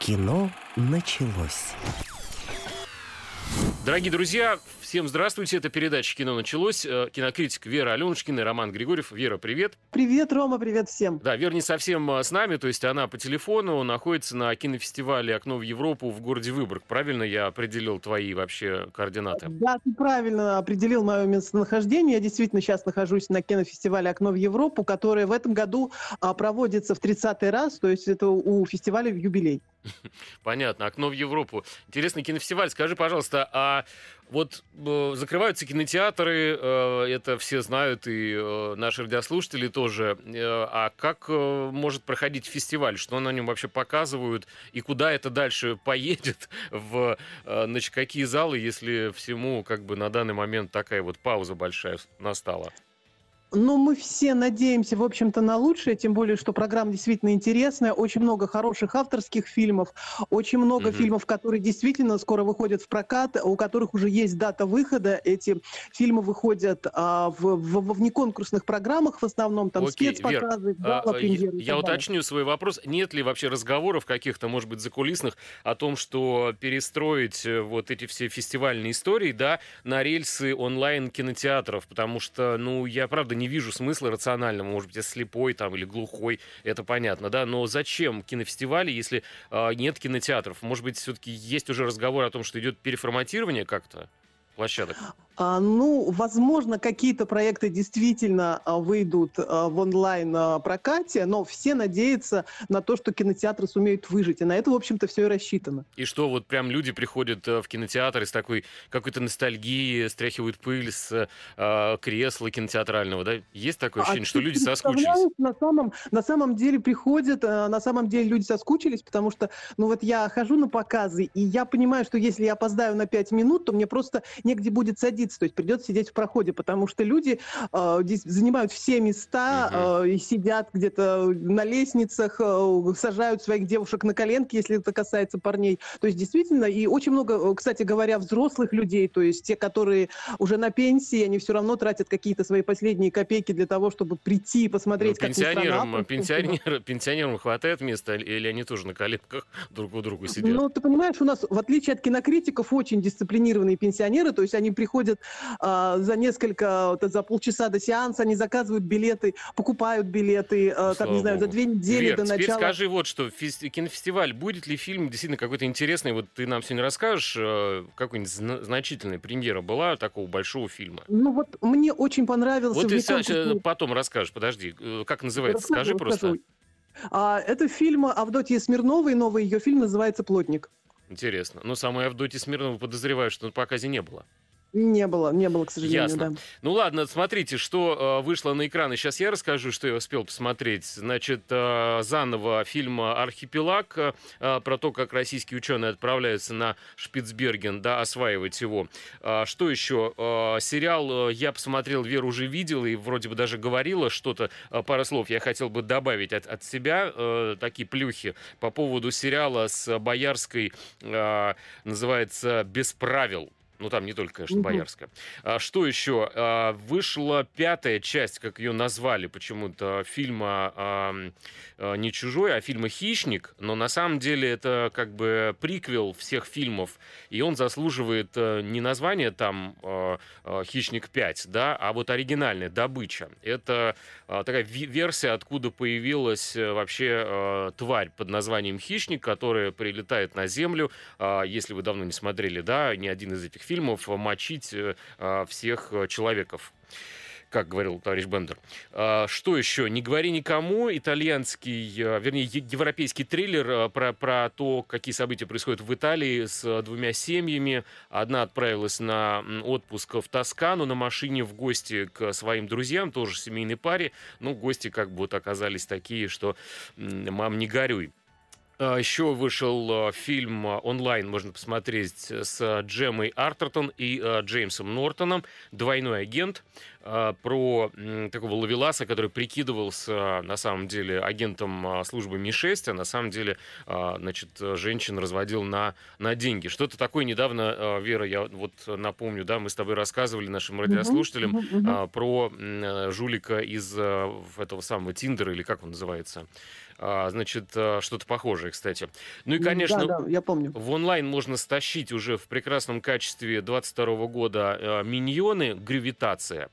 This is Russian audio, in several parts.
Кино началось. Дорогие друзья, всем здравствуйте. Это передача «Кино началось». Э, кинокритик Вера Аленушкина и Роман Григорьев. Вера, привет. Привет, Рома, привет всем. Да, Вера не совсем э, с нами, то есть она по телефону находится на кинофестивале «Окно в Европу» в городе Выборг. Правильно я определил твои вообще координаты? Да, ты правильно определил мое местонахождение. Я действительно сейчас нахожусь на кинофестивале «Окно в Европу», который в этом году а, проводится в 30-й раз, то есть это у фестиваля в юбилей. Понятно. «Окно в Европу». Интересный кинофестиваль. Скажи, пожалуйста, а вот э, закрываются кинотеатры, э, это все знают, и э, наши радиослушатели тоже. Э, а как э, может проходить фестиваль? Что на нем вообще показывают? И куда это дальше поедет? В, э, значит, какие залы, если всему как бы на данный момент такая вот пауза большая настала? Ну, мы все надеемся, в общем-то, на лучшее, тем более, что программа действительно интересная, очень много хороших авторских фильмов, очень много mm-hmm. фильмов, которые действительно скоро выходят в прокат, у которых уже есть дата выхода. Эти фильмы выходят а, в, в, в внеконкурсных программах в основном, там Окей, спецпоказы, гала, а, премьеры. Я, я уточню свой вопрос. Нет ли вообще разговоров каких-то, может быть, закулисных о том, что перестроить э, вот эти все фестивальные истории, да, на рельсы онлайн-кинотеатров? Потому что, ну, я, правда, не вижу смысла рационального. Может быть, я слепой там или глухой, это понятно, да. Но зачем кинофестивали, если э, нет кинотеатров? Может быть, все-таки есть уже разговор о том, что идет переформатирование как-то площадок? А, ну, возможно, какие-то проекты действительно а, выйдут а, в онлайн-прокате, но все надеются на то, что кинотеатры сумеют выжить. И на это, в общем-то, все и рассчитано. И что, вот прям люди приходят в кинотеатр с такой какой-то ностальгией, стряхивают пыль с э, кресла кинотеатрального, да? Есть такое ощущение, а что люди соскучились? На самом, на самом деле приходят, на самом деле люди соскучились, потому что, ну вот я хожу на показы, и я понимаю, что если я опоздаю на 5 минут, то мне просто негде будет садиться садиться, то есть придется сидеть в проходе, потому что люди э, здесь занимают все места э, и сидят где-то на лестницах, э, сажают своих девушек на коленки, если это касается парней. То есть действительно, и очень много, э, кстати говоря, взрослых людей, то есть те, которые уже на пенсии, они все равно тратят какие-то свои последние копейки для того, чтобы прийти и посмотреть, ну, пенсионерам, как пенсионер, пенсионерам хватает места, или они тоже на коленках друг у друга сидят? Ну, ты понимаешь, у нас, в отличие от кинокритиков, очень дисциплинированные пенсионеры, то есть они приходят а, за несколько, вот, за полчаса до сеанса они заказывают билеты, покупают билеты, а, там, не знаю, за две недели Вер, до теперь начала. скажи вот что, кинофестиваль, будет ли фильм действительно какой-то интересный? Вот ты нам сегодня расскажешь, э, какой-нибудь значительная премьера была такого большого фильма? Ну вот мне очень понравился... Вот ты сейчас потом расскажешь, подожди, э, как называется, расскажу, скажи просто. А, это фильм Авдотьи Смирновой, новый ее фильм называется «Плотник». Интересно. Но самой Авдотьи Смирновой подозреваю, что на показе не было. Не было, не было, к сожалению, Ясно. да. Ну ладно, смотрите, что э, вышло на экраны. Сейчас я расскажу, что я успел посмотреть. Значит, э, заново фильм «Архипелаг» э, про то, как российские ученые отправляются на Шпицберген, да, осваивать его. Э, что еще? Э, сериал э, я посмотрел, Вера уже видела и вроде бы даже говорила что-то, э, пару слов я хотел бы добавить от, от себя, э, такие плюхи по поводу сериала с Боярской, э, называется «Без правил». Ну, там не только, конечно, Боярская. А, что еще? А, вышла пятая часть, как ее назвали почему-то, фильма а, а, не «Чужой», а фильма «Хищник». Но на самом деле это как бы приквел всех фильмов. И он заслуживает а, не названия там а, «Хищник 5», да, а вот оригинальная «Добыча». Это а, такая версия, откуда появилась вообще а, тварь под названием «Хищник», которая прилетает на Землю. А, если вы давно не смотрели, да, ни один из этих фильмов мочить э, а, всех э, человеков как говорил товарищ Бендер. А, что еще? «Не говори никому» итальянский, э, вернее, европейский триллер про, про то, какие события происходят в Италии с двумя семьями. Одна отправилась на отпуск в Тоскану на машине в гости к своим друзьям, тоже семейной паре. Ну, гости как бы вот оказались такие, что «мам, не горюй». А, Еще вышел а, фильм а, онлайн, можно посмотреть, с Джемой Артертон и Джеймсом Нортоном «Двойной агент» про такого ловеласа, который прикидывался на самом деле агентом службы Ми-6, а на самом деле, значит, женщин разводил на, на деньги. Что-то такое недавно, Вера, я вот напомню, да, мы с тобой рассказывали нашим радиослушателям uh-huh, uh-huh. про жулика из этого самого Тиндера, или как он называется? А, значит, а, что-то похожее, кстати. Ну и, конечно, да, да, я помню. в онлайн можно стащить уже в прекрасном качестве 22 года а, «Миньоны. Гравитация».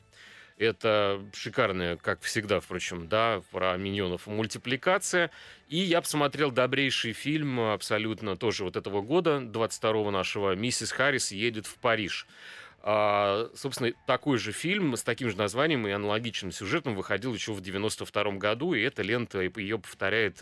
Это шикарная, как всегда, впрочем, да, про миньонов мультипликация. И я посмотрел добрейший фильм абсолютно тоже вот этого года, 22-го нашего «Миссис Харрис едет в Париж». А, собственно, такой же фильм с таким же названием и аналогичным сюжетом выходил еще в 92 году, и эта лента ее повторяет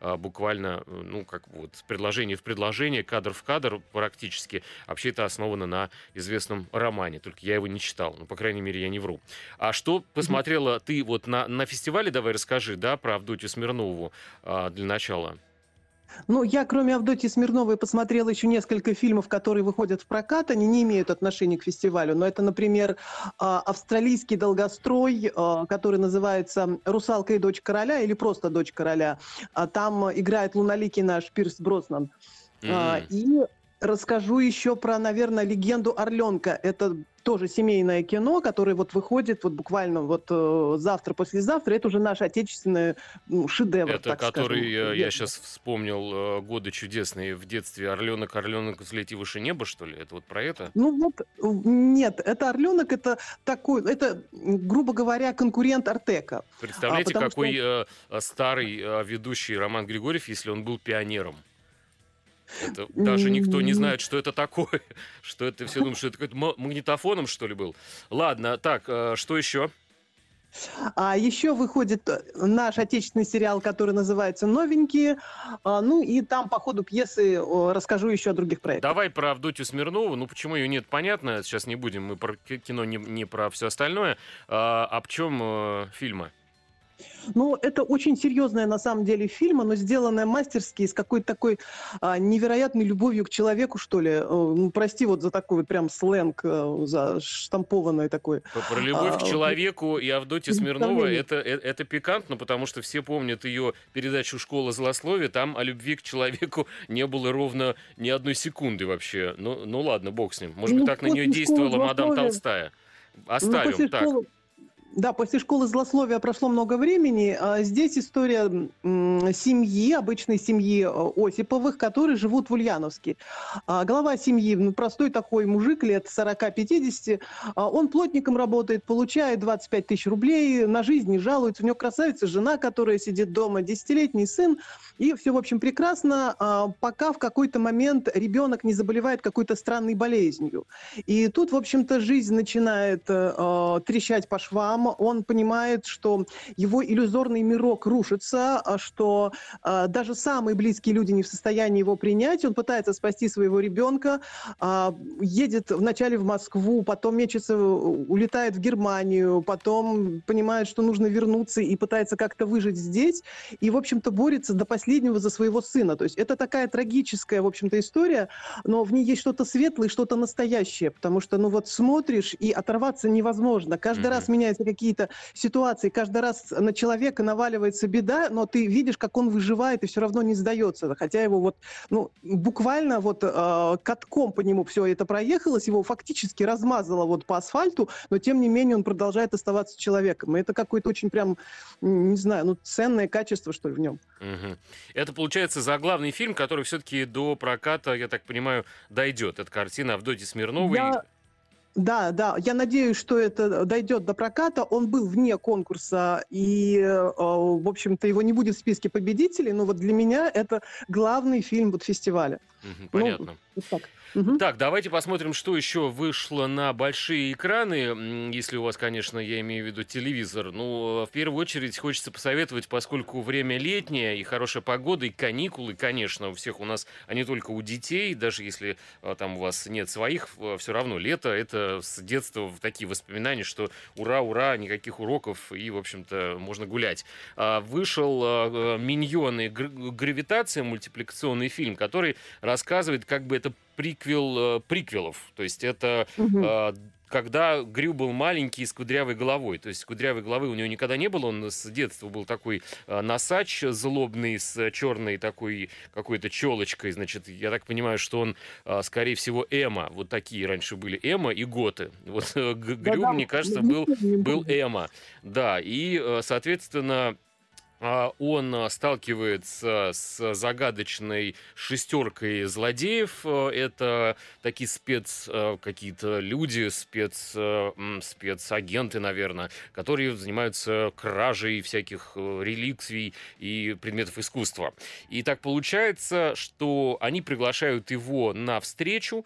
а, буквально, ну, как вот, предложение в предложение, кадр в кадр практически. Вообще это основано на известном романе, только я его не читал, ну, по крайней мере, я не вру. А что посмотрела ты вот на, на фестивале, давай расскажи, да, про Авдотью Смирнову а, для начала. Ну, я, кроме Авдотьи Смирновой, посмотрела еще несколько фильмов, которые выходят в прокат. Они не имеют отношения к фестивалю. Но это, например, а, австралийский долгострой, а, который называется «Русалка и дочь короля» или просто «Дочь короля». А там играет луналикий наш Пирс Броснан. Mm. И расскажу еще про, наверное, легенду Орленка. Это тоже семейное кино, которое вот выходит вот буквально вот э, завтра, послезавтра. Это уже наш отечественный ну, шедевр, Это так который, скажем. Э, я сейчас вспомнил, э, годы чудесные в детстве. Орленок, Орленок, взлети выше неба, что ли? Это вот про это? Ну вот, нет, это Орленок, это такой, это, грубо говоря, конкурент Артека. Представляете, а, какой что... старый ведущий Роман Григорьев, если он был пионером? Это даже никто не знает, что это такое. Что это все думают, что это какой-то магнитофоном, что ли, был. Ладно, так, э, что еще? А еще выходит э, наш отечественный сериал, который называется «Новенькие». А, ну и там по ходу пьесы расскажу еще о других проектах. Давай про Авдотью Смирнову. Ну почему ее нет, понятно. Сейчас не будем мы про кино, не, не про все остальное. А, а в чем э, фильмы? Ну, это очень серьезная на самом деле фильм, но сделанная мастерски, с какой-то такой а, невероятной любовью к человеку, что ли. Э, ну, прости вот за такой вот прям сленг, э, за штампованный такой. Про любовь а, к человеку и Авдотья Смирнова это, это, это пикантно, потому что все помнят ее передачу «Школа злословия», там о любви к человеку не было ровно ни одной секунды вообще. Ну, ну ладно, бог с ним. Может ну, быть, так на нее действовала мадам Толстая. Ну, Оставим ну, так. Школы да, после школы злословия прошло много времени. А здесь история семьи, обычной семьи э, Осиповых, которые живут в Ульяновске. А глава семьи, ну, простой такой мужик лет 40-50, а он плотником работает, получает 25 тысяч рублей, на жизнь не жалуется. У него красавица жена, которая сидит дома, десятилетний сын, и все, в общем, прекрасно, пока в какой-то момент ребенок не заболевает какой-то странной болезнью. И тут, в общем-то, жизнь начинает э, трещать по швам, он понимает, что его иллюзорный мирок рушится, а что э, даже самые близкие люди не в состоянии его принять. Он пытается спасти своего ребенка, э, едет вначале в Москву, потом мечется, улетает в Германию, потом понимает, что нужно вернуться и пытается как-то выжить здесь. И, в общем-то, борется до последнего за своего сына. То есть это такая трагическая, в общем-то, история, но в ней есть что-то светлое, что-то настоящее, потому что, ну вот смотришь и оторваться невозможно. Каждый mm-hmm. раз меняются какие-то ситуации, каждый раз на человека наваливается беда, но ты видишь, как он выживает и все равно не сдается, хотя его вот, ну, буквально вот э, катком по нему все это проехалось, его фактически размазало вот по асфальту, но тем не менее он продолжает оставаться человеком. И это какое-то очень прям, не знаю, ну, ценное качество, что ли, в нем. Угу. Это, получается, заглавный фильм, который все-таки до проката, я так понимаю, дойдет. Это картина Авдотьи Смирновой. Я... Да, да, я надеюсь, что это дойдет до проката. Он был вне конкурса, и, э, в общем-то, его не будет в списке победителей, но вот для меня это главный фильм вот фестиваля. Угу, понятно. Ну, вот так. Угу. Так, давайте посмотрим, что еще вышло на большие экраны, если у вас, конечно, я имею в виду телевизор. Ну, в первую очередь хочется посоветовать, поскольку время летнее и хорошая погода, и каникулы, конечно, у всех у нас, а не только у детей, даже если а, там у вас нет своих, все равно лето, это с детства такие воспоминания, что ура, ура, никаких уроков, и, в общем-то, можно гулять. А, вышел а, «Миньоны. Гравитация», мультипликационный фильм, который рассказывает, как бы это приквел э, приквелов. То есть это угу. когда Грю был маленький с кудрявой головой. То есть кудрявой головы у него никогда не было. Он с детства был такой э, носач злобный с черной такой какой-то челочкой. Значит, я так понимаю, что он, э, скорее всего, Эма. Вот такие раньше были Эма и Готы. Вот э, Грю, да, мне кажется, был, был Эма. Да, и, э, соответственно, а, он а, сталкивается с загадочной шестеркой злодеев. Это такие спец какие-то люди, спец, спецагенты, наверное, которые занимаются кражей всяких э, реликвий и предметов искусства. И так получается, что они приглашают его на встречу,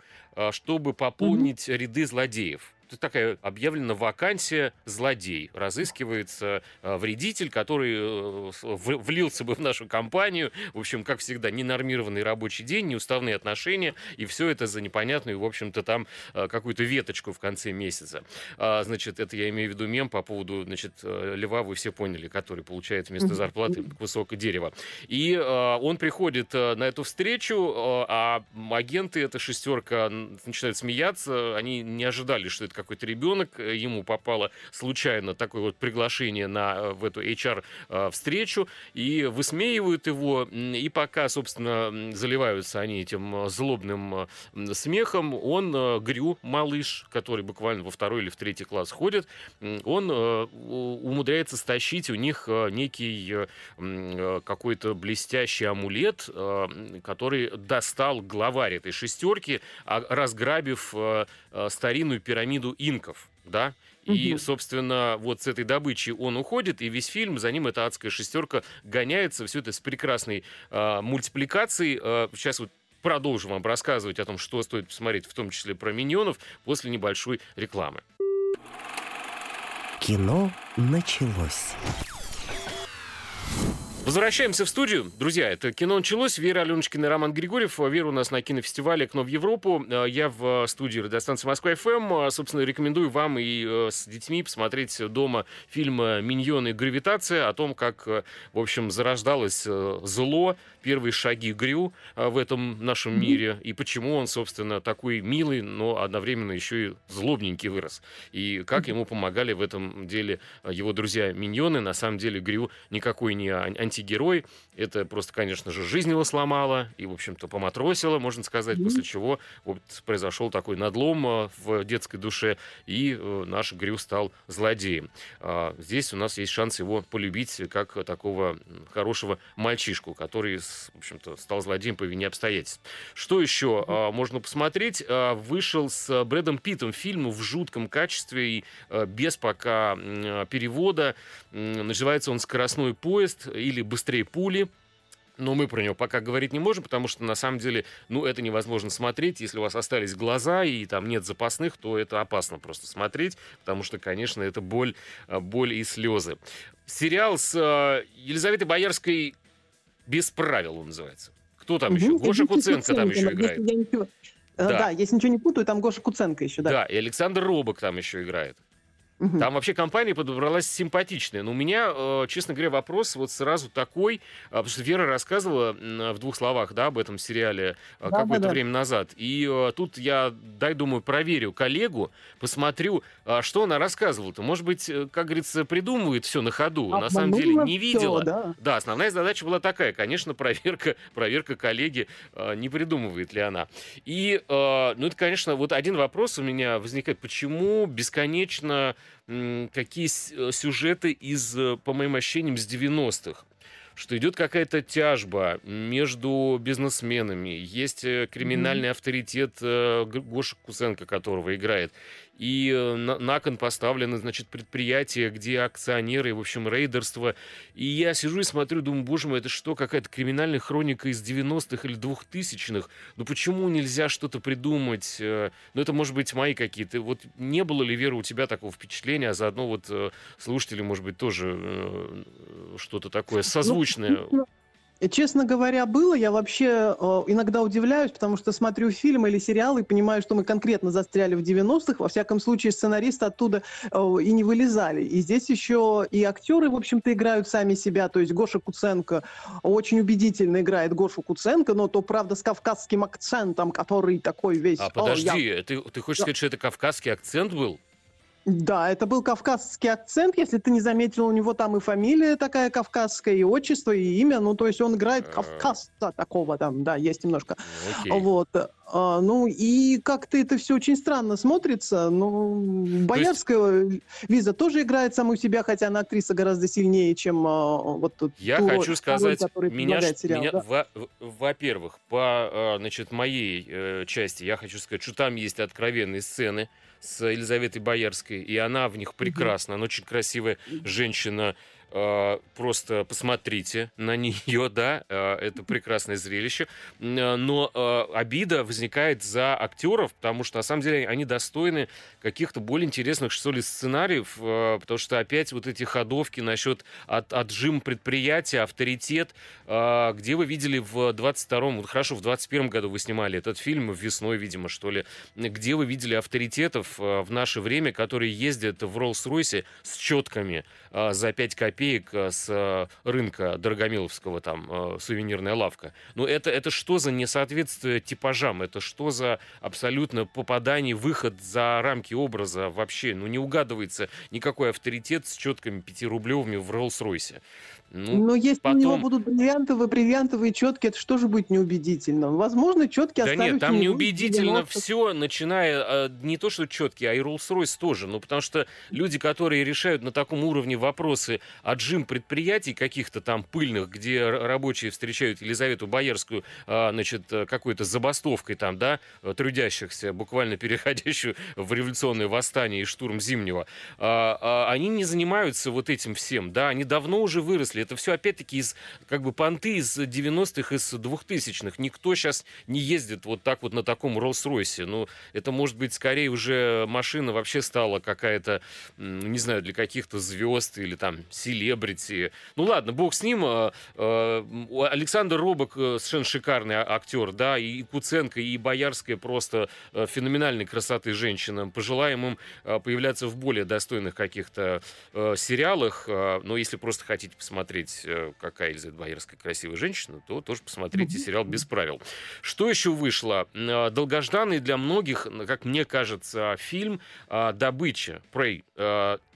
чтобы пополнить mm-hmm. ряды злодеев такая объявлена вакансия злодей. Разыскивается э, вредитель, который э, влился бы в нашу компанию. В общем, как всегда, ненормированный рабочий день, неуставные отношения, и все это за непонятную, в общем-то, там э, какую-то веточку в конце месяца. А, значит, это я имею в виду мем по поводу, значит, льва, вы все поняли, который получает вместо зарплаты высокое дерево. И он приходит на эту встречу, а агенты, эта шестерка, начинают смеяться, они не ожидали, что это какой-то ребенок, э, ему попало случайно такое вот приглашение на, э, в эту HR-встречу, э, и высмеивают его, и пока, собственно, заливаются они этим злобным смехом, он, Грю, малыш, который буквально во второй или в третий класс ходит, он умудряется стащить у них некий какой-то блестящий амулет, который достал главарь этой шестерки, а разграбив старинную пирамиду банду инков, да, и, собственно, вот с этой добычи он уходит, и весь фильм за ним эта адская шестерка гоняется. Все это с прекрасной э, мультипликацией. Э, сейчас вот продолжим вам рассказывать о том, что стоит посмотреть, в том числе про миньонов, после небольшой рекламы. Кино началось. Возвращаемся в студию. Друзья, это кино началось. Вера Аленочкина и Роман Григорьев. Вера у нас на кинофестивале «Окно в Европу». Э, я в студии радиостанции «Москва-ФМ». Э, собственно, рекомендую вам и э, с детьми посмотреть дома фильм «Миньоны. Гравитация» о том, как, в общем, зарождалось зло, первые шаги Грю в этом нашем мире, и почему он, собственно, такой милый, но одновременно еще и злобненький вырос. И как ему помогали в этом деле его друзья-миньоны. На самом деле Грю никакой не анти антигерой. Это просто, конечно же, жизнь его сломала и, в общем-то, поматросила, можно сказать, mm-hmm. после чего вот произошел такой надлом э, в детской душе, и э, наш Грю стал злодеем. А, здесь у нас есть шанс его полюбить как такого хорошего мальчишку, который, в общем-то, стал злодеем по вине обстоятельств. Что еще mm-hmm. можно посмотреть? А, вышел с Брэдом Питтом фильм в жутком качестве и без пока перевода. Называется он «Скоростной поезд» или быстрее пули. Но мы про него пока говорить не можем, потому что на самом деле, ну, это невозможно смотреть. Если у вас остались глаза и там нет запасных, то это опасно просто смотреть, потому что, конечно, это боль, э, боль и слезы. Сериал с э, Елизаветой Боярской «Без правил» он называется. Кто там угу, еще? Гоша Куценко там еще играет. Ничего... Э, да. да, если ничего не путаю, там Гоша Куценко еще, да. Да, и Александр Робок там еще играет. Угу. Там вообще компания подобралась симпатичная. Но у меня, э, честно говоря, вопрос вот сразу такой, э, потому что Вера рассказывала в двух словах, да, об этом сериале э, да, какое-то да, время назад. И тут я, дай, думаю, проверю коллегу, посмотрю, что она рассказывала-то. Может быть, как говорится, придумывает все на ходу. А, на самом деле не видела. да. да, основная задача была такая, конечно, проверка, проверка коллеги, не придумывает ли она. И, ну, это, конечно, вот один вопрос у меня возникает, почему бесконечно какие э, сюжеты из, э, по моим ощущениям, с 90-х что идет какая-то тяжба между бизнесменами, есть э, криминальный mm-hmm. авторитет Гоша Кусенко, которого играет, и э, на, на кон поставлены, значит, предприятия, где акционеры, в общем, рейдерство. И я сижу и смотрю, думаю, боже мой, это что, какая-то криминальная хроника из 90-х или 2000-х? Ну почему нельзя что-то придумать? Э, ну это, может быть, мои какие-то. Вот не было ли, Вера, у тебя такого впечатления, а заодно вот э, слушатели, может быть, тоже что-то такое ну, созвучное? Ну, Честно говоря, было. Я вообще э, иногда удивляюсь, потому что смотрю фильмы или сериалы и понимаю, что мы конкретно застряли в 90-х. Во всяком случае, сценаристы оттуда э, и не вылезали. И здесь еще и актеры, в общем-то, играют сами себя. То есть Гоша Куценко очень убедительно играет Гошу Куценко, но то, правда, с кавказским акцентом, который такой весь... А подожди, я... ты, ты хочешь сказать, что это кавказский акцент был? Да, это был кавказский акцент. Если ты не заметил, у него там и фамилия такая кавказская, и отчество, и имя. Ну, то есть он играет А. кавказца такого там, да, есть немножко. Окей. Вот. А, ну, и как-то это все очень странно смотрится. Ну, Боярская Лиза тоже играет саму себя, хотя она актриса гораздо сильнее, чем а, вот ту Я ту хочу сказать, роль, меня, сериал, меня- да. во- во-первых, по э, значит, моей э, части я хочу сказать, что там есть откровенные сцены с Елизаветой Боярской, и она в них прекрасна, она очень красивая женщина. Э, Просто посмотрите на нее, да, э, это прекрасное зрелище. Э, Но обида возникает за актеров, потому что на самом деле они достойны каких-то более интересных, что ли, сценариев, потому что опять вот эти ходовки насчет от, отжим предприятия, авторитет, где вы видели в 22-м, вот хорошо, в 21-м году вы снимали этот фильм, весной, видимо, что ли, где вы видели авторитетов в наше время, которые ездят в Роллс-Ройсе с четками за 5 копеек э, с э, рынка Дорогомиловского, там, э, сувенирная лавка. Ну, это, это что за несоответствие типажам? Это что за абсолютно попадание, выход за рамки образа вообще? Ну, не угадывается никакой авторитет с четками пятирублевыми в Роллс-Ройсе. Ну, Но если у него потом- будут бриллиантовые, бриллиантовые четкие, это что же будет неубедительно? Возможно, четкие Да нет, там неубедительно 90-х. все, начиная э, не то что четкие, а и Rolls-Royce тоже. Ну, потому что люди, которые решают на таком уровне вопросы отжим предприятий каких-то там пыльных, где рабочие встречают Елизавету Боярскую, а, значит, э, какой-то забастовкой там, да, э, трудящихся, буквально переходящую в революционное восстание и штурм Зимнего, они не занимаются вот этим всем, да, они давно уже выросли. Это все опять-таки из, как бы, понты из 90-х, из 2000-х. Никто сейчас не ездит вот так вот на таком Роллс-Ройсе. Ну, это, может быть, скорее уже машина вообще стала какая-то, не знаю, для каких-то звезд или там селебрити. Ну, ладно, бог с ним. а, а, Александр Робок э, совершенно шикарный а- актер, да, и Куценко, и Боярская просто э, феноменальной красоты женщина. Пожелаем им э, появляться в более достойных каких-то сериалах. Но если просто хотите посмотреть, э, какая Елизавета Боярская красивая женщина, то тоже посмотрите сериал «Без правил». Что еще вышло? Э, Долгожданный для многих, как мне кажется, фильм э, «Добыча»,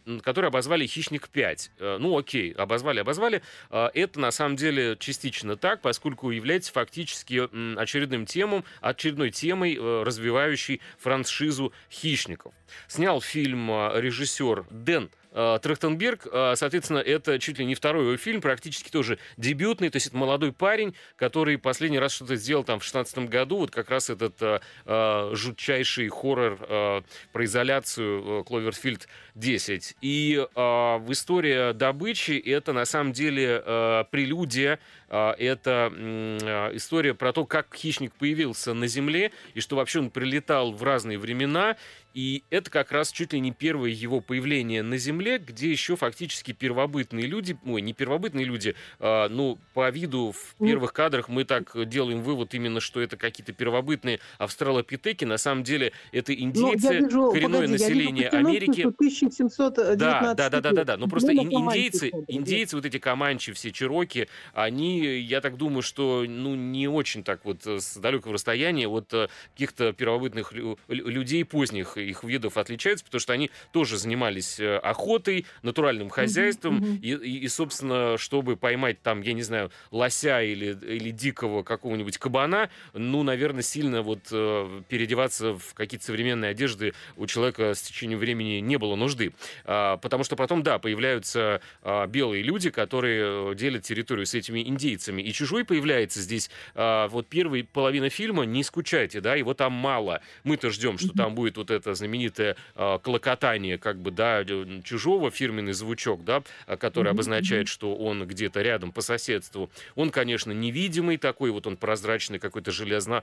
м, который обозвали «Хищник 5». Э, Ну, окей, обозвали, обозвали. Это на самом деле частично так, поскольку является фактически очередным темом, очередной темой, развивающей франшизу «Хищников». Снял фильм режиссер Дэн Трахтенберг, э, соответственно, это чуть ли не второй его фильм, практически тоже дебютный, то есть это молодой парень, который последний раз что-то сделал там в 16 году, вот как раз этот э, э, жутчайший хоррор э, про изоляцию э, Кловерфилд 10. И э, в история добычи это на самом деле э, прелюдия, э, это э, история про то, как хищник появился на Земле, и что вообще он прилетал в разные времена, и это как раз чуть ли не первое его появление на Земле, где еще фактически первобытные люди, ой, не первобытные люди, а, ну, по виду в Ну. первых кадрах мы так делаем вывод именно, что это какие-то первобытные австралопитеки, на самом деле это Ну, индейцы, вижу, коренное погоди, вижу население кино, Америки. что 1719 Да, да, да, да, да, да. Ну просто Именно ин- индейцы, индейцы, вот эти команчи, все чироки, они, я так думаю, что ну не очень так вот с далекого расстояния от э, каких-то первобытных лю- лю- людей поздних их видов отличаются, потому что они тоже занимались э, охотой, натуральным хозяйством, мгм. И, и, и, собственно, чтобы поймать там, я не знаю, лося или, или дикого какого-нибудь кабана, ну, наверное, сильно вот э, переодеваться в какие-то современные одежды у человека с течением времени не было нужды. А, потому что потом, да, появляются а, белые люди, которые э, делят территорию с этими индейцами. И чужой появляется здесь. а, вот первая половина фильма, не скучайте, да, его там мало. Мы-то ждем, что там будет вот это знаменитое а, клокотание, как бы, да, э, чужого, фирменный звучок, да, а, который обозначает, что он где-то рядом по соседству. Он, конечно, невидимый такой, вот он прозрачный, какой-то железно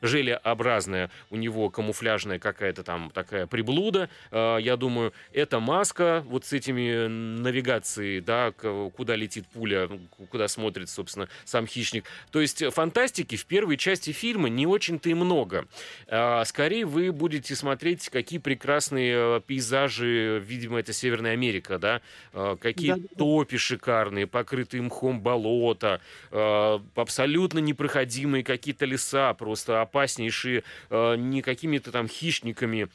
желеобразная у него камуфляжная какая-то там такая приблуда, э, я думаю, это маска вот с этими навигацией, да, куда летит пуля, куда смотрит, собственно, сам хищник. То есть фантастики в первой части фильма не очень-то и много. А, Скорее вы будете смотреть, какие прекрасные э, пейзажи, видимо, это Северная Америка, да, э, какие Да-да-да. топи шикарные, покрытые мхом болота, э, абсолютно непроходимые какие-то леса, просто опаснейшие, не какими-то там хищниками,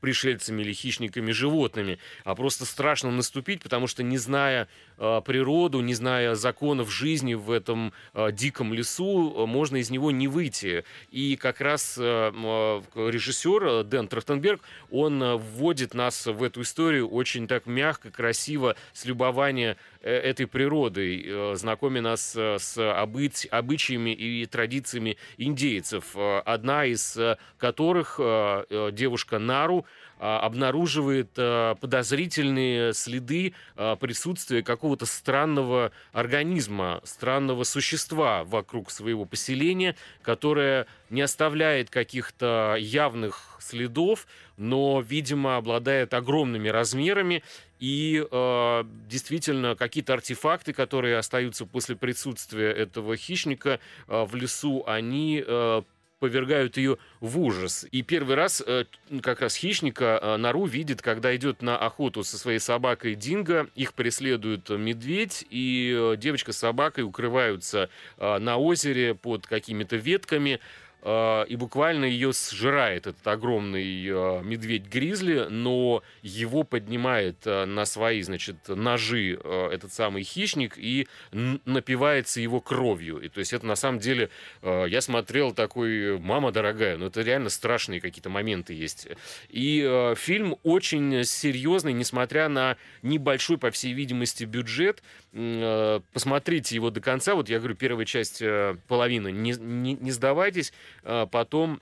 пришельцами или хищниками животными, а просто страшно наступить, потому что не зная природу, не зная законов жизни в этом э, диком лесу, можно из него не выйти. И как раз э, режиссер Дэн Трахтенберг, он вводит нас в эту историю очень так мягко, красиво, с любования этой природой, знакомя нас с обыч, обычаями и традициями индейцев, одна из которых девушка Нару, а, обнаруживает а, подозрительные следы а, присутствия какого-то странного организма, странного существа вокруг своего поселения, которое не оставляет каких-то явных следов, но, видимо, обладает огромными размерами. И э, действительно какие-то артефакты, которые остаются после присутствия этого хищника э, в лесу, они э, повергают ее в ужас. И первый раз э, как раз хищника э, Нару видит, когда идет на охоту со своей собакой Динго. Их преследует медведь, и э, девочка с собакой укрываются на озере под какими-то ветками. А, и буквально ее сжирает этот огромный а, медведь-гризли, но его поднимает а, на свои, значит, ножи этот самый хищник и напивается его кровью. И то есть это на самом деле, я смотрел такой, мама дорогая, но это реально страшные какие-то моменты есть. И фильм очень серьезный, несмотря на небольшой, по всей видимости, бюджет. Посмотрите его до конца. Вот я говорю, первая часть, половина, не, не, не сдавайтесь. А потом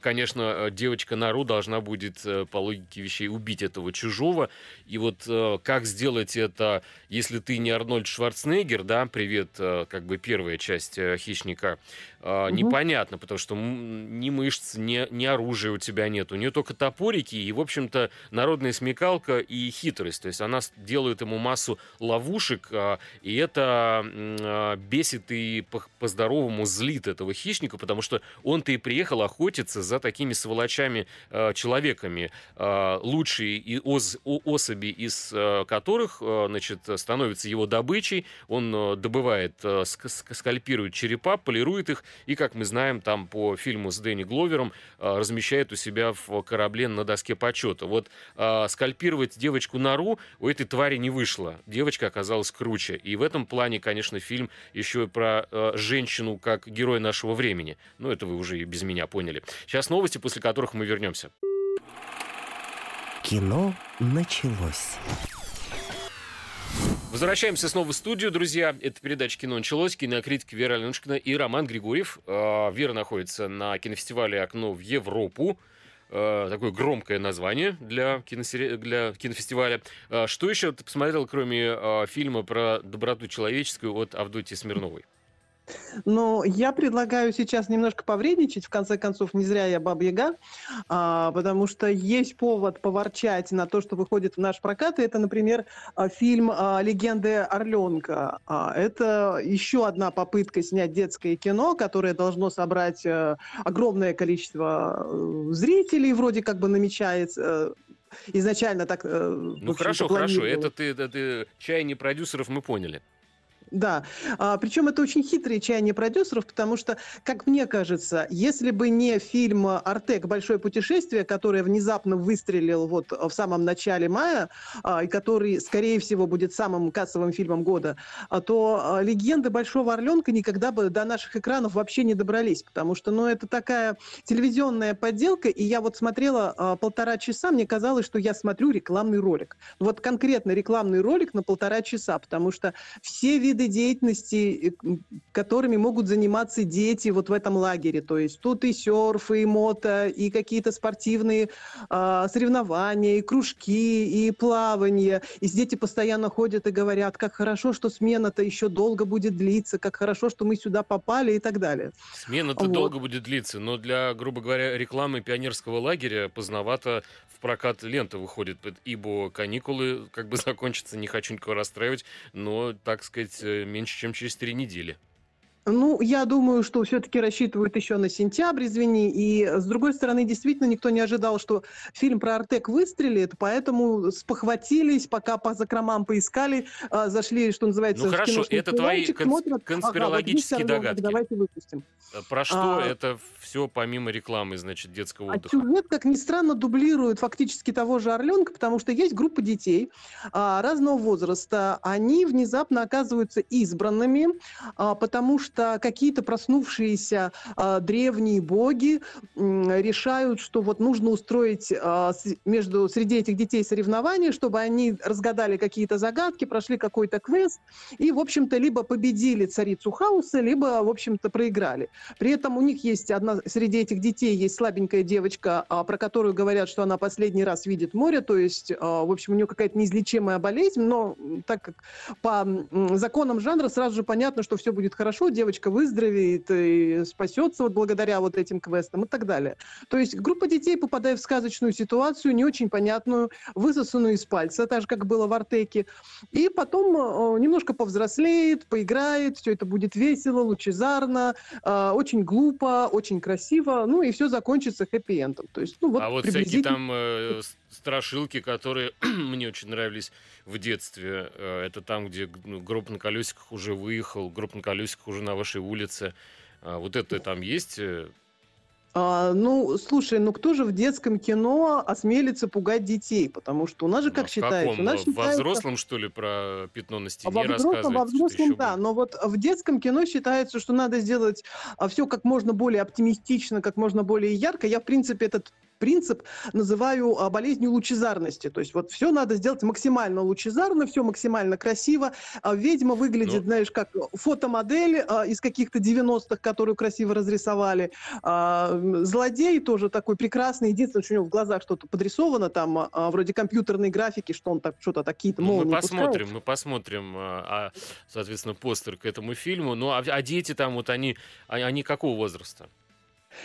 конечно, девочка Нару должна будет э, по логике вещей убить этого чужого. И вот э, как сделать это, если ты не Арнольд Шварценеггер, да, привет, э, как бы первая часть «Хищника», угу. непонятно, потому что ни мышц, ни, ни оружия у тебя нет. У нее только топорики и, в общем-то, народная смекалка и хитрость. То есть она делает ему массу ловушек, и это бесит и по-здоровому злит этого хищника, потому что он-то и приехал охотиться охотиться за такими сволочами э, э, лучшие и оз, особи из э, которых значит, становятся его добычей. Он добывает, скальпирует черепа, полирует их и, как мы знаем, там по фильму с Дэнни Гловером размещает у себя в корабле на доске почета. Вот скальпировать девочку Нару у этой твари не вышло. Девочка оказалась круче. И в этом плане, конечно, фильм еще и про женщину как герой нашего времени. Ну, это вы уже и без меня поняли. Сейчас новости, после которых мы вернемся. Кино началось. Возвращаемся снова в студию, друзья. Это передача «Кино началось». Кинокритик Вера Аленушкина и Роман Григорьев. А, Вера находится на кинофестивале «Окно в Европу». А, такое громкое название для, киносери... для кинофестиваля. А, что еще ты посмотрел, кроме фильма про доброту человеческую от Авдотьи Смирновой? Ну, я предлагаю сейчас немножко повредничать. В конце концов, не зря я баба-яга, а, потому что есть повод поворчать на то, что выходит в наш прокат. И это, например, а, фильм а, «Легенды Орленка». А, это еще одна попытка снять детское кино, которое должно собрать а, огромное количество э, зрителей, вроде как бы намечается э, изначально так... Ну хорошо, хорошо, это ты, это ты чаяние продюсеров мы поняли. Да, а, причем это очень хитрые чаяния продюсеров, потому что, как мне кажется, если бы не фильм «Артек. Большое путешествие», который внезапно выстрелил вот в самом начале мая, а, и который, скорее всего, будет самым кассовым фильмом года, а, то а, «Легенды Большого Орленка» никогда бы до наших экранов вообще не добрались, потому что, ну, это такая телевизионная подделка, и я вот смотрела а, полтора часа, мне казалось, что я смотрю рекламный ролик. Вот конкретно рекламный ролик на полтора часа, потому что все виды виды деятельности, которыми могут заниматься дети вот в этом лагере. То есть тут и серф, и мото, и какие-то спортивные э, соревнования, и кружки, и плавание. И дети постоянно ходят и говорят, как хорошо, что смена-то еще долго будет длиться, как хорошо, что мы сюда попали и так далее. Смена-то вот. долго будет длиться, но для, грубо говоря, рекламы пионерского лагеря поздновато в прокат лента выходит, ибо каникулы как бы закончатся, не хочу никого расстраивать, но, так сказать, меньше, чем через три недели. Ну, я думаю, что все-таки рассчитывают еще на сентябрь, извини. И, с другой стороны, действительно, никто не ожидал, что фильм про Артек выстрелит, поэтому спохватились, пока по закромам поискали, а, зашли, что называется, Ну, хорошо, это твои кон- смотрят, конспирологические ага, вот догадки. Давайте выпустим. Э, Про что А, это все помимо рекламы, значит, детского А отдыха? сюжет, как ни странно, дублирует фактически того же Орленка, потому что есть группа детей а, разного возраста. Они внезапно оказываются избранными, а, потому что какие-то проснувшиеся а, древние боги м, решают, что вот нужно устроить с- между среди этих детей соревнования, чтобы они разгадали какие-то загадки, прошли какой-то квест и, в общем-то, либо победили царицу хаоса, либо, в общем-то, проиграли. При этом у них есть одна, среди этих детей есть слабенькая девочка, а, про которую говорят, что она последний раз видит море, то есть, а, в общем, у нее какая-то неизлечимая болезнь, но так как по законам жанра сразу же понятно, что все будет хорошо, девочка выздоровеет и спасется вот благодаря вот этим квестам и так далее. То есть группа детей, попадая в сказочную ситуацию, не очень понятную, высосанную из пальца, так же, как было в Артеке, и потом э, немножко повзрослеет, поиграет, все это будет весело, лучезарно, э, очень глупо, очень красиво, ну и все закончится хэппи-эндом. То есть, ну вот а вот всякие там э, страшилки, которые мне очень нравились в детстве, э, это там, где ну, гроб на колесиках уже выехал, гроб на колесиках уже на вашей улице. А вот это там есть? э? А, ну, слушай, ну кто же в детском кино осмелится пугать детей? Потому что у нас же, как в считается, каком? у нас Во считается... взрослом, что ли, про пятно на А стене Во взрослом, во взрослом, да. Но вот в детском кино считается, что надо сделать все как можно более оптимистично, как можно более ярко. Я, в принципе, этот принцип называю а, болезнью лучезарности. То есть вот все надо сделать максимально лучезарно, все максимально красиво. А ведьма выглядит, Ну. знаешь, как фотомодель а, из каких-то 90-х, которую красиво разрисовали. Злодей тоже такой прекрасный. Единственное, что у него в глазах что-то подрисовано, там вроде компьютерной графики, что он так что-то такие-то Ну, мы посмотрим, мы посмотрим, а, соответственно, постер к этому фильму. Ну, а, а дети там, вот они, они какого возраста?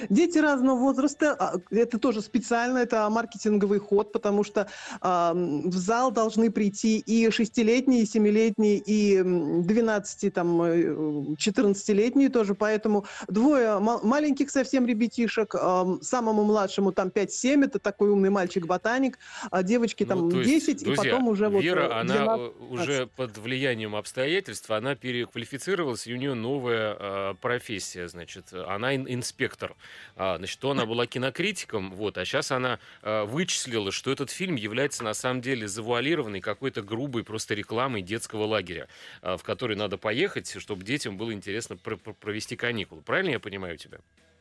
Дети разного возраста, а, это тоже специально, это маркетинговый ход, потому что м, в зал должны прийти и шестилетние, и семилетние, и м, 12, там, э, 14-летние тоже, поэтому двое ма- маленьких совсем ребятишек, м, самому младшему там 5-7, это такой умный мальчик-ботаник, а девочки там Ну, то есть, 10, и друзья, потом уже вот Вера, э, она 12. э, уже под влиянием обстоятельств, она переквалифицировалась, и у нее новая э, профессия, значит, она ин- инспектор. А, значит, то она была кинокритиком, вот, а сейчас она э, вычислила, что этот фильм является на самом деле завуалированной какой-то грубой просто рекламой детского лагеря, э, в который надо поехать, чтобы детям было интересно пр- пр- провести каникулы. Правильно я понимаю тебя?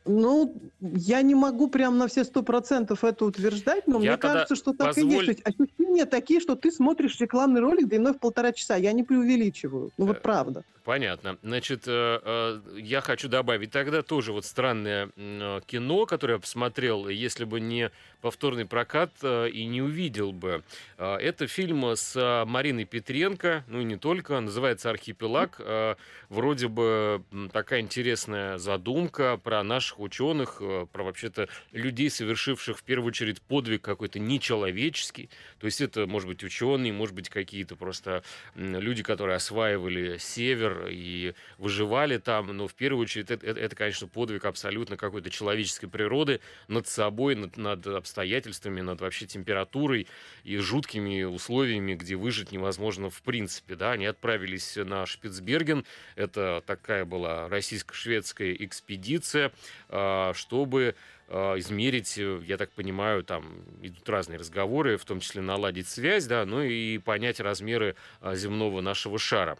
Ну, я не могу прям на все сто процентов это утверждать, но Я мне кажется, что так и позволь- есть. То есть ощущения такие, что ты смотришь рекламный ролик длиной в полтора часа. Я не преувеличиваю. Ну Э, вот правда. Понятно. Значит, э, э, я хочу добавить тогда тоже вот странное э, кино, которое я посмотрел, если бы не повторный прокат э, и не увидел бы. Э, Это фильм с э, Мариной Петренко, ну и не только, называется «Архипелаг». Э, Вроде бы такая интересная задумка про наших ученых, э, про вообще-то людей, совершивших в первую очередь подвиг какой-то нечеловеческий. То есть это, может быть, ученые, может быть, какие-то просто люди, которые осваивали север и выживали там, но в первую очередь это, это, это, конечно, подвиг абсолютно какой-то человеческой природы над собой, над, над обстоятельствами, над вообще температурой и жуткими условиями, где выжить невозможно в принципе, да, они отправились на Шпицберген, это такая была российско-шведская экспедиция, чтобы а, измерить, э, я так понимаю, там идут разные разговоры, в том числе наладить связь, да, ну и понять размеры а, земного нашего шара.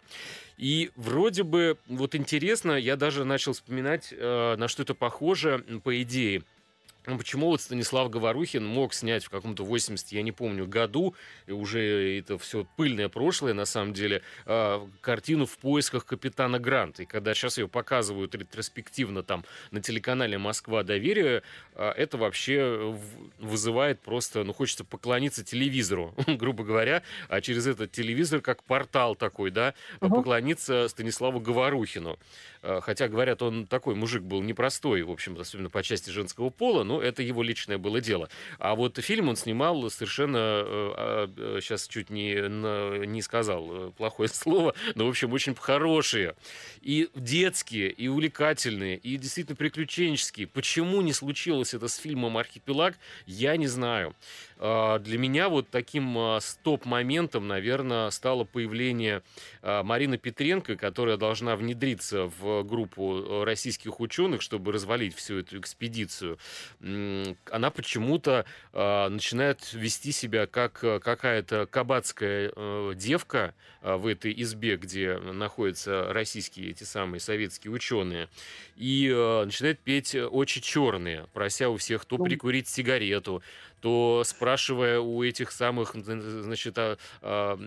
И вроде бы, вот интересно, я даже начал вспоминать, э, на что это похоже, по идее. Ну, Почему вот Станислав Говорухин мог снять в каком-то 80, я не помню, году, и уже это все пыльное прошлое, на самом деле, э, картину «В поисках капитана Гранта». И когда сейчас ее показывают ретроспективно там на телеканале «Москва. Доверие», э, это вообще вызывает просто, ну, хочется поклониться телевизору, грубо говоря, а через этот телевизор как портал такой, да, Ага. поклониться Станиславу Говорухину. Э, Хотя, говорят, он такой мужик был непростой, в общем, особенно по части женского пола, ну, это его личное было дело. А вот фильм он снимал совершенно, сейчас чуть не, не сказал плохое слово, но, в общем, очень хорошие. И детские, и увлекательные, и действительно приключенческие. Почему не случилось это с фильмом «Архипелаг», я не знаю. А, для меня вот таким а, стоп-моментом, наверное, стало появление а, Марины Петренко, которая должна внедриться в группу российских ученых, чтобы развалить всю эту экспедицию. Она почему-то начинает вести себя как какая-то кабацкая э, девка в этой избе, где находятся российские эти самые советские ученые, и начинает петь «Очи черные», прося у всех то ну. прикурить сигарету, то спрашивая у этих самых, значит, а, а,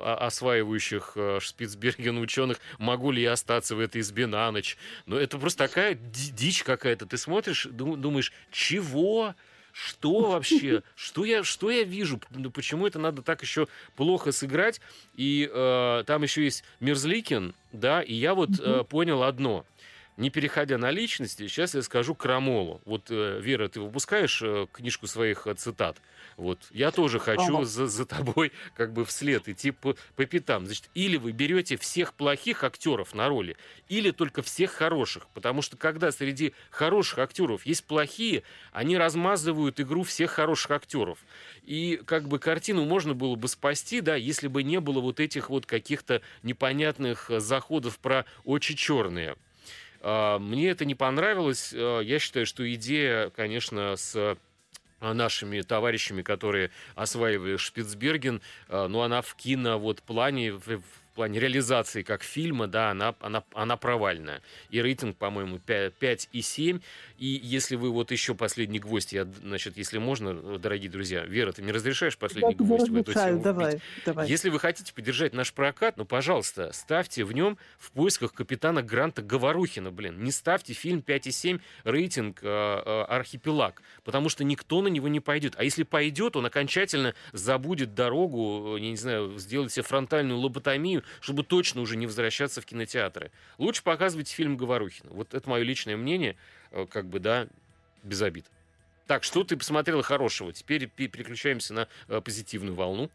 а, осваивающих а, Шпицберген ученых, могу ли я остаться в этой избе на ночь. Но это просто такая дичь какая-то. Ты смотришь, думаешь, чего? Что вообще? Что я, что я вижу? Ну, почему это надо так еще плохо сыграть? И э, там еще есть Мерзликин, да, и я вот э, понял одно – не переходя на личности, сейчас я скажу Крамолу. Вот, э, Вера, ты выпускаешь э, книжку своих э, цитат? Вот, я тоже хочу ага. за, за тобой как бы вслед идти по, по пятам. Значит, или вы берете всех плохих актеров на роли, или только всех хороших. Потому что когда среди хороших актеров есть плохие, они размазывают игру всех хороших актеров. И как бы картину можно было бы спасти, да, если бы не было вот этих вот каких-то непонятных заходов про очень черные. А, мне это не понравилось. А, я считаю, что идея, конечно, с а, нашими товарищами, которые осваивали Шпицберген, ну, она в кино вот плане, в плане реализации как фильма, да, она, она, она провальная. И рейтинг, по-моему, 5,7. И если вы вот еще последний гвоздь, я, значит, если можно, дорогие друзья, Вера, ты не разрешаешь последний я гвоздь в эту тему давай, давай. Если вы хотите поддержать наш прокат, ну, пожалуйста, ставьте в нем в поисках капитана Гранта Говорухина, блин. Не ставьте фильм 5,7 рейтинг э, э, «Архипелаг», потому что никто на него не пойдет. А если пойдет, он окончательно забудет дорогу, я не знаю, сделает себе фронтальную лоботомию, чтобы точно уже не возвращаться в кинотеатры. Лучше показывать фильм Говорухина. Вот это мое личное мнение, э, как бы, да, без обид. Так, что ты посмотрела хорошего? Теперь переключаемся на э, позитивную волну.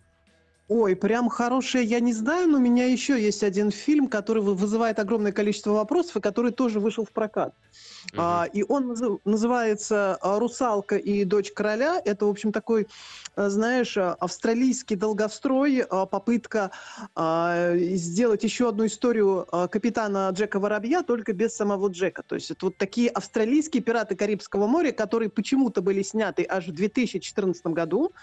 Ой, прям хорошее я не знаю, но у меня еще есть один фильм, который вызывает огромное количество вопросов и который тоже вышел в прокат. Uh-huh. А, и он называется а, «Русалка и дочь короля». Это, в общем, такой, а, знаешь, а, австралийский долгострой, попытка сделать еще одну историю капитана Джека Воробья, только без самого Джека. То есть это вот такие австралийские пираты Карибского моря, которые почему-то были сняты аж в 2014 году.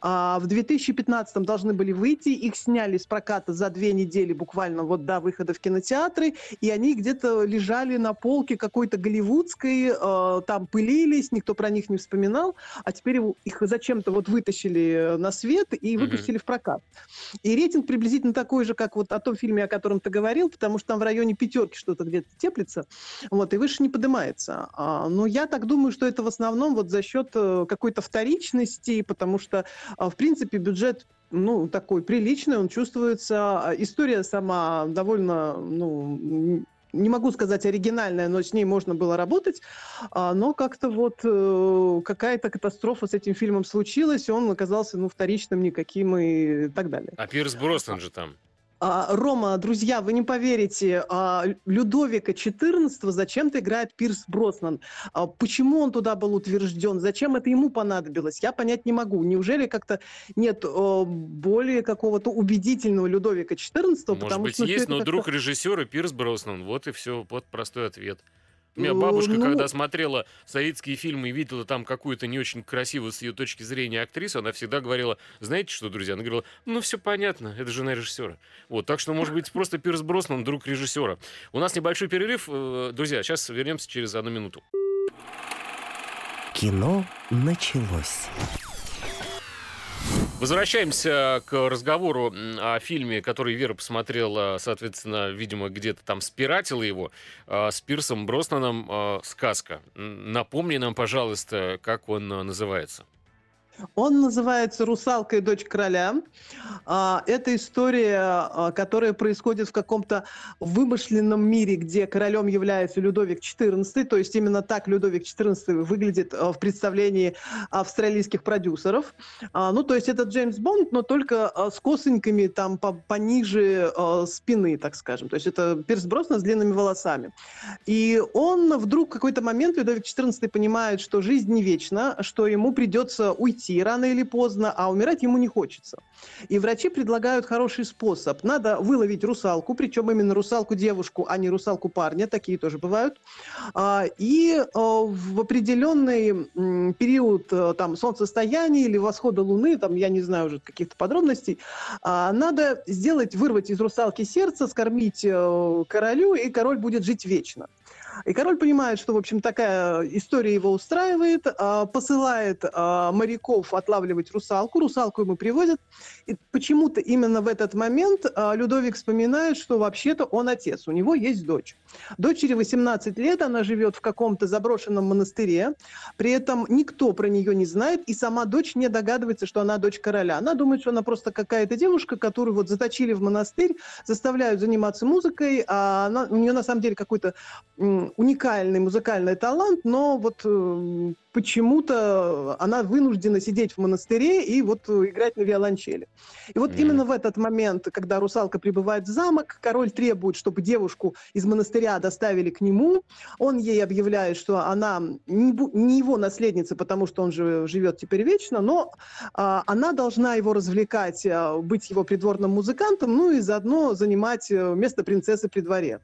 А в 2015 должны были выйти. Их сняли с проката за две недели буквально вот до выхода в кинотеатры. И они где-то лежали на полке какой-то голливудской, э, там пылились, никто про них не вспоминал. А теперь их зачем-то вот вытащили на свет и выпустили mm-hmm. в прокат. И рейтинг приблизительно такой же, как вот о том фильме, о котором ты говорил, потому что там в районе пятерки что-то где-то теплится. Вот, и выше не поднимается. А, но я так думаю, что это в основном вот за счет э, какой-то вторичности, потому что, а, в принципе, бюджет ну, такой приличный, он чувствуется. А история сама довольно, ну, не могу сказать оригинальная, но с ней можно было работать, а, но как-то вот э, какая-то катастрофа с этим фильмом случилась, и он оказался, ну, вторичным никаким и так далее. А Пирс Броснан же там. А, Рома, друзья, вы не поверите, а, Людовика XIV зачем-то играет Пирс Броснан. А, почему он туда был утвержден? Зачем это ему понадобилось? Я понять не могу. Неужели как-то нет более какого-то убедительного Людовика XIV? Может потому быть, что, ну, есть, но друг режиссера Пирс Броснан. Вот и все. Вот простой ответ. У меня бабушка, ну... когда смотрела советские фильмы и видела там какую-то не очень красивую с ее точки зрения актрису, она всегда говорила, знаете что, друзья, она говорила, ну все понятно, это жена режиссера. Вот, так что, может быть, просто Пирс Броснан, друг режиссера. У нас небольшой перерыв, э, друзья, сейчас вернемся через одну минуту. Кино началось. Возвращаемся к разговору о фильме, который Вера посмотрела, соответственно, видимо, где-то там спиратила его, а, с Пирсом Броснаном а, «Сказка». Напомни нам, пожалуйста, как он а, называется. Он называется «Русалка и дочь короля». А, это история, а, которая происходит в каком-то вымышленном мире, где королем является Людовик XIV, то есть именно так Людовик XIV выглядит а, в представлении австралийских продюсеров. Ну, то есть это Джеймс Бонд, но только с косоньками там пониже спины, так скажем. То есть это Пирс Броснан с длинными волосами. И он вдруг в какой-то момент, Людовик XIV понимает, что жизнь не вечна, что ему придется уйти уйти рано или поздно, а умирать ему не хочется. И врачи предлагают хороший способ. Надо выловить русалку, причем именно русалку девушку, а не русалку парня, такие тоже бывают. А, и э, в определенный период э, там, солнцестояния или восхода Луны, там, я не знаю уже каких-то подробностей, а, надо сделать, вырвать из русалки сердце, скормить э, королю, и король будет жить вечно. И король понимает, что, в общем, такая история его устраивает, а, посылает а, моряков отлавливать русалку, русалку ему привозят. И почему-то именно в этот момент Людовик вспоминает, что вообще-то он отец, у него есть дочь. Дочери 18 лет, она живет в каком-то заброшенном монастыре, при этом никто про нее не знает, и сама дочь не догадывается, что она дочь короля. Она думает, что она просто какая-то девушка, которую вот заточили в монастырь, заставляют заниматься музыкой, а она, у нее на самом деле какой-то уникальный музыкальный талант, но вот э, почему-то она вынуждена сидеть в монастыре и вот играть на виолончели. И вот mm. именно в этот момент, когда русалка прибывает в замок, король требует, чтобы девушку из монастыря доставили к нему. Он ей объявляет, что она не, не его наследница, потому что он же живет теперь вечно, но а, она должна его развлекать, а, быть его придворным музыкантом, ну и заодно занимать э, место принцессы при дворе.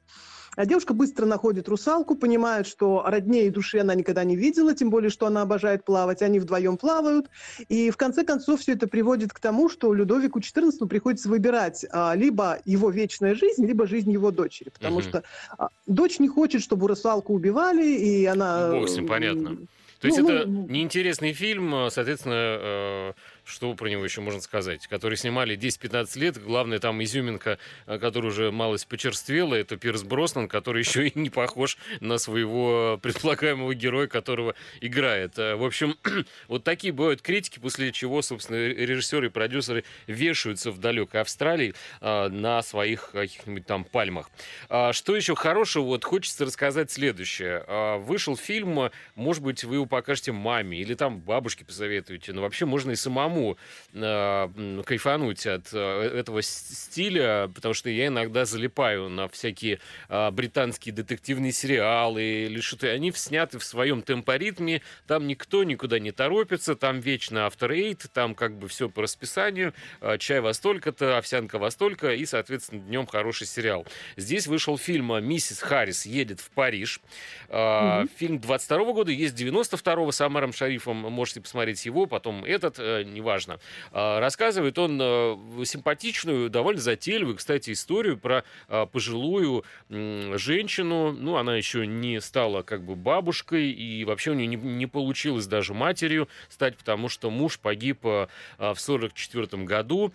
А девушка быстро находит русалку, понимает, что роднее души она никогда не видела, тем более, что она обожает плавать. Они вдвоем плавают. И в конце концов все это приводит к тому, что Людовику XIV приходится выбирать а, либо его вечная жизнь, либо жизнь его дочери. Потому угу. что а, дочь не хочет, чтобы русалку убивали, и она... Бог с ним, понятно. То есть ну, это ну, неинтересный фильм, а, соответственно, э, что про него еще можно сказать, который снимали 10-15 лет. Главное, там изюминка, э, которая уже малость почерствела, это Пирс Броснан, который еще и не похож на своего предполагаемого героя, которого играет. Э, в общем, вот такие бывают критики, после чего, собственно, режиссеры и продюсеры вешаются в далекой Австралии э, на своих каких-нибудь там пальмах. А что еще хорошего? Вот хочется рассказать следующее. Вышел фильм, может быть, вы его покажете маме или там бабушке посоветуете, но вообще можно и самому самому э, кайфануть от э, этого стиля, потому что я иногда залипаю на всякие э, британские детективные сериалы или что-то. Они сняты в своем темпоритме, там никто никуда не торопится, там вечно автор эйт, там как бы все по расписанию, э, чай во столько-то, овсянка во столько, и, соответственно, днем хороший сериал. Здесь вышел фильм «Миссис Харрис едет в Париж». Э, mm-hmm. Фильм 22 года, есть 92-го с Амаром Шарифом, можете посмотреть его, потом этот, э, не неважно. А, рассказывает он э, симпатичную, довольно затейливую, кстати, историю про а, пожилую женщину. Ну, она еще не стала как бы бабушкой, и вообще у нее не, не получилось даже матерью стать, потому что муж погиб а, в 1944 году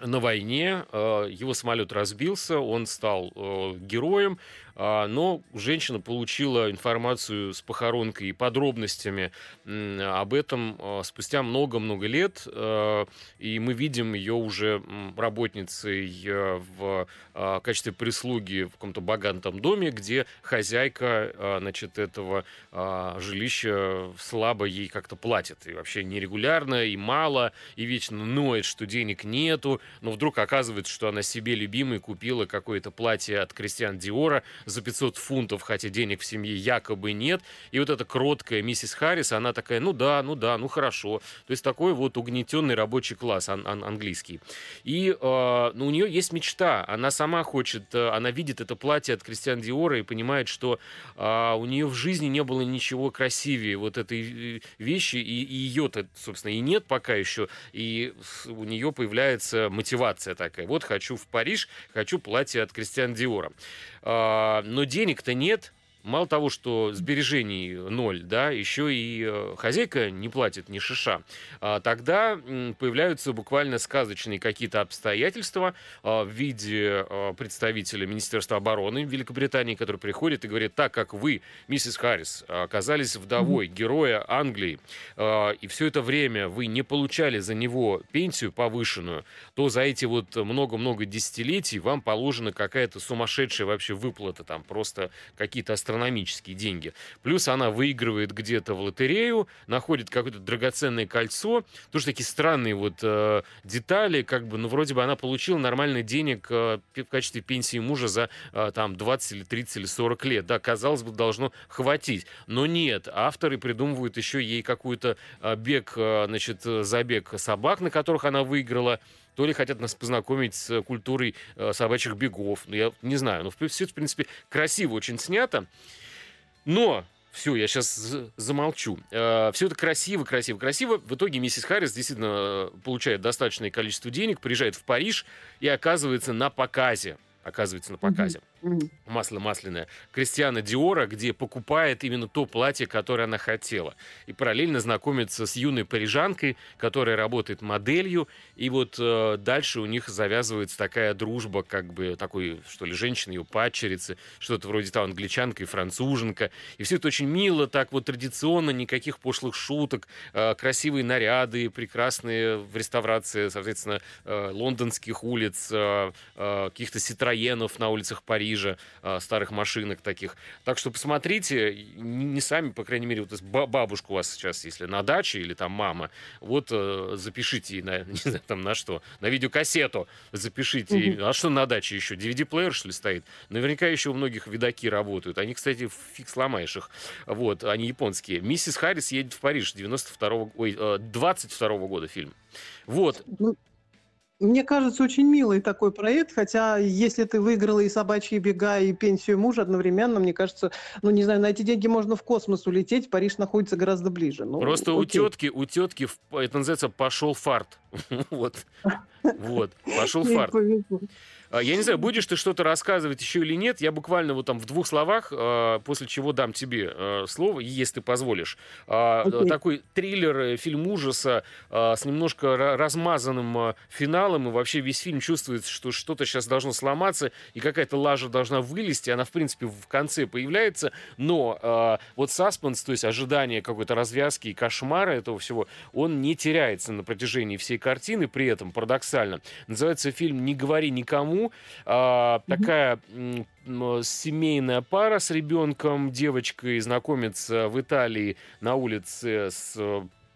на войне, его самолет разбился, он стал э, героем, но женщина получила информацию с похоронкой и подробностями об этом а, спустя много-много лет, а, и мы видим ее уже работницей в качестве прислуги в каком-то богатом доме, где хозяйка значит, этого жилища слабо ей как-то платит, и вообще нерегулярно, и мало, и вечно ноет, что денег нету, но вдруг оказывается, что она себе любимой купила какое-то платье от Кристиан Диора, за 500 фунтов, хотя денег в семье якобы нет. И вот эта кроткая миссис Харрис, она такая, ну да, ну да, ну хорошо. То есть такой вот угнетенный рабочий класс ан- ан- английский. И э, ну, у нее есть мечта. Она сама хочет, э, она видит это платье от Кристиан Диора и понимает, что э, у нее в жизни не было ничего красивее вот этой вещи, и, и ее-то, собственно, и нет пока еще. И у нее появляется мотивация такая. Вот хочу в Париж, хочу платье от Кристиан Диора. А, но денег-то нет, мало того, что сбережений ноль, да, еще и э, хозяйка не платит ни шиша. А, тогда появляются буквально сказочные какие-то обстоятельства а, в виде а, представителя Министерства обороны Великобритании, который приходит и говорит, так как вы, миссис Харрис, оказались вдовой героя Англии, и все это время вы не получали за него пенсию повышенную, то за эти вот много-много десятилетий вам положена какая-то сумасшедшая вообще выплата, там просто какие-то астрономические деньги. Плюс она выигрывает где-то в лотерею, находит какое-то драгоценное кольцо. Тоже такие странные вот э, детали, как бы, ну, вроде бы она получила нормальный денег э, в качестве пенсии мужа за э, там 20 или 30 или 40 лет. Да, казалось бы, должно хватить. Но нет, авторы придумывают еще ей какую-то э, бег, э, значит, забег собак, на которых она выиграла то ли хотят нас познакомить с культурой э, собачьих бегов. Ну, я не знаю. Но ну, все в принципе, красиво очень снято. Но все, я сейчас замолчу. Э, все это красиво, красиво, красиво. В итоге миссис Харрис действительно э, получает достаточное количество денег, приезжает в Париж и оказывается на показе. Оказывается на показе. Mm-hmm масло масляное Кристиана Диора, где покупает именно то платье, которое она хотела. И параллельно знакомится с юной парижанкой, которая работает моделью. И вот э, дальше у них завязывается такая дружба, как бы такой, что ли, женщины, ее падчерицы, что-то вроде там англичанка и француженка. И все это очень мило, так вот традиционно, никаких пошлых шуток, э, красивые наряды, прекрасные в реставрации, соответственно, э, лондонских улиц, э, э, каких-то ситроенов на улицах Парижа Парижа, старых машинок таких. Так что посмотрите, не сами, по крайней мере, вот бабушка у вас сейчас, если на даче или там мама, вот э, запишите на, не знаю, там на что, на видеокассету запишите. Mm-hmm. А что на даче еще? DVD-плеер, что ли, стоит? Наверняка еще у многих видаки работают. Они, кстати, фиг сломаешь их. Вот, они японские. Миссис Харрис едет в Париж 92 ой, 22 э, -го года фильм. Вот. Ну, мне кажется, очень милый такой проект, хотя если ты выиграла и собачьи бега, и пенсию мужа одновременно, мне кажется, ну, не знаю, на эти деньги можно в космос улететь, Париж находится гораздо ближе. Ну, Просто окей. у тетки, у тетки, это называется «пошел фарт». Вот, вот, пошел фарт. А, я не знаю, будешь ты что-то рассказывать еще или нет. Я буквально вот там в двух словах, а, после чего дам тебе а, слово, если ты позволишь. Okay. Такой триллер, э, фильм ужаса с немножко размазанным финалом, и вообще весь фильм чувствуется, что что-то сейчас должно сломаться, и какая-то лажа должна вылезти. Она, в принципе, в конце появляется, но вот саспенс, то есть ожидание какой-то развязки и кошмара этого всего, он не теряется на протяжении всей картины, при этом парадоксально. Называется фильм «Не говори никому», а, такая семейная пара с ребенком, девочкой знакомится в Италии на улице с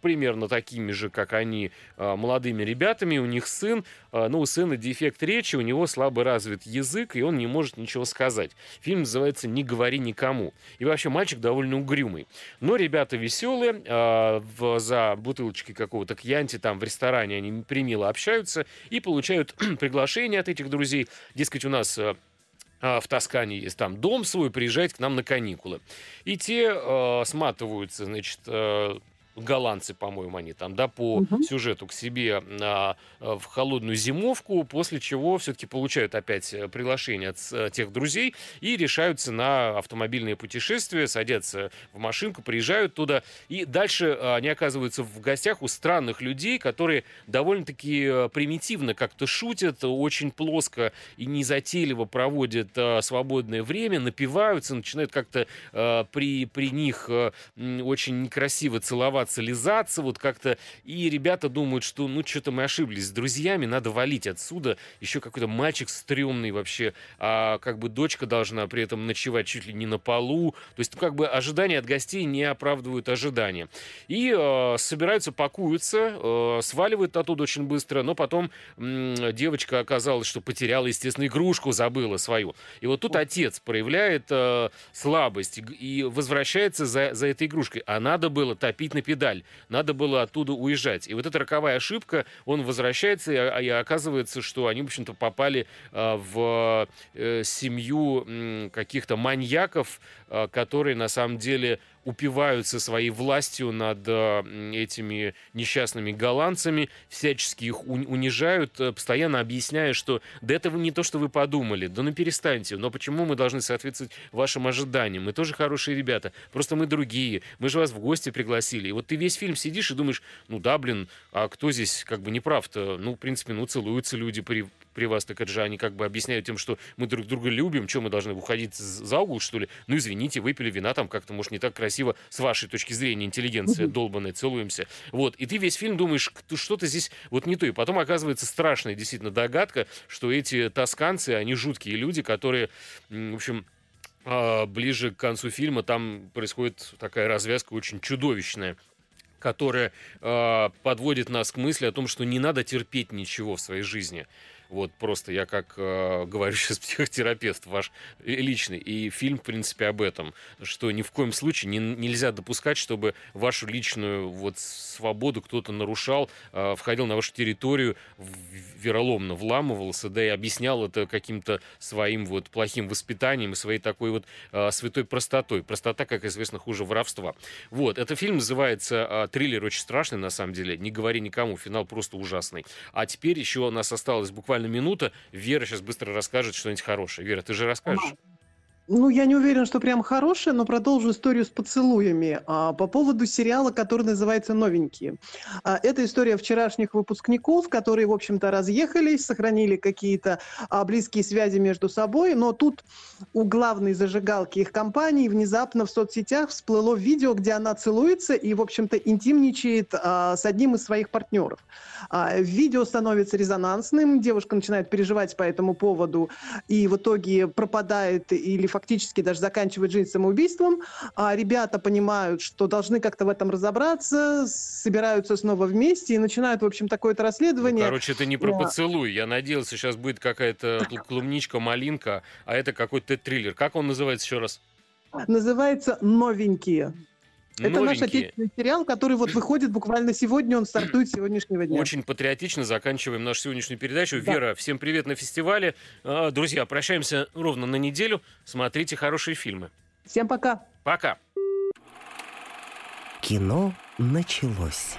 примерно такими же, как они, а, молодыми ребятами. У них сын, а, ну, у сына дефект речи, у него слабо развит язык, и он не может ничего сказать. Фильм называется «Не говори никому». И вообще мальчик довольно угрюмый. Но ребята веселые, а, за бутылочкой какого-то кьянти там в ресторане они примило общаются и получают приглашение от этих друзей. Дескать, у нас в Тоскане есть там дом свой, приезжайте к нам на каникулы. И те э, сматываются, значит, э, голландцы, по-моему, они там, да, по угу. сюжету к себе а, в холодную зимовку, после чего все-таки получают опять э, приглашение от а, тех друзей и решаются на автомобильное путешествие, садятся в машинку, приезжают туда, и дальше а, они оказываются в гостях у странных людей, которые довольно-таки примитивно как-то шутят, очень плоско и незатейливо проводят а, свободное время, напиваются, начинают как-то а, при, при них а, очень некрасиво целоваться целоваться, лизаться, вот как-то. И ребята думают, что ну что-то мы ошиблись с друзьями, надо валить отсюда. Еще какой-то мальчик стрёмный вообще, а как бы дочка должна при этом ночевать чуть ли не на полу. То есть как бы ожидания от гостей не оправдывают ожидания. И э, собираются, пакуются, э, сваливают оттуда очень быстро, но потом э, девочка оказалась, что потеряла, естественно, игрушку, забыла свою. И вот тут отец проявляет э, слабость и, возвращается за, за этой игрушкой. А надо было топить на педаль педаль. Надо было оттуда уезжать. И вот эта роковая ошибка, он возвращается, и, а, и оказывается, что они, в общем-то, попали а, в э, семью каких-то маньяков, которые на самом деле упиваются своей властью над э, этими несчастными голландцами, всячески их унижают, э, постоянно объясняя, что да это не то, что вы подумали, да ну перестаньте, но почему мы должны соответствовать вашим ожиданиям? Мы тоже хорошие ребята, просто мы другие, мы же вас в гости пригласили. И вот ты весь фильм сидишь и думаешь, ну да, блин, а кто здесь как бы не прав-то? Ну, в принципе, ну целуются люди при, при вас, так это же они как бы объясняют тем, что мы друг друга любим, что мы должны уходить за угол, что ли? Ну, извините, выпили вина там как-то, может, не так красиво с вашей точки зрения, интеллигенция долбанная, целуемся. Вот, и ты весь фильм думаешь, что-то здесь вот не то. И потом оказывается страшная действительно догадка, что эти тосканцы, они жуткие люди, которые, в общем, а, ближе к концу фильма там происходит такая развязка очень чудовищная которая э, подводит нас к мысли о том, что не надо терпеть ничего в своей жизни. Вот просто я как э, говорю сейчас психотерапевт ваш личный. И фильм, в принципе, об этом. Что ни в коем случае не, нельзя допускать, чтобы вашу личную вот свободу кто-то нарушал, э, входил на вашу территорию, вероломно вламывался, да и объяснял это каким-то своим вот плохим воспитанием и своей такой вот э, святой простотой. Простота, как известно, хуже воровства. Вот, этот фильм называется э, «Триллер очень страшный», на самом деле. Не говори никому, финал просто ужасный. А теперь еще у нас осталось буквально буквально минута. Вера сейчас быстро расскажет что-нибудь хорошее. Вера, ты же расскажешь? Ну, я не уверен, что прям хорошая, но продолжу историю с поцелуями. А, по поводу сериала, который называется «Новенькие». А, это история вчерашних выпускников, которые, в общем-то, разъехались, сохранили какие-то а, близкие связи между собой, но тут у главной зажигалки их компании внезапно в соцсетях всплыло видео, где она целуется и, в общем-то, интимничает а, с одним из своих партнеров. А, видео становится резонансным, девушка начинает переживать по этому поводу и в итоге пропадает или фактически даже заканчивает жизнь самоубийством, а ребята понимают, что должны как-то в этом разобраться, собираются снова вместе и начинают, в общем, такое-то расследование. Ну, короче, это не про да. поцелуй. Я надеялся, сейчас будет какая-то клубничка, малинка, а это какой-то триллер. Как он называется еще раз? Называется «Новенькие». Это Новенькие. наш отечественный сериал, который вот выходит буквально сегодня, он стартует сегодняшнего дня. Очень патриотично заканчиваем нашу сегодняшнюю передачу. Да. Вера, всем привет на фестивале. А, друзья, прощаемся ровно на неделю. Смотрите хорошие фильмы. Всем пока. Пока. Кино началось.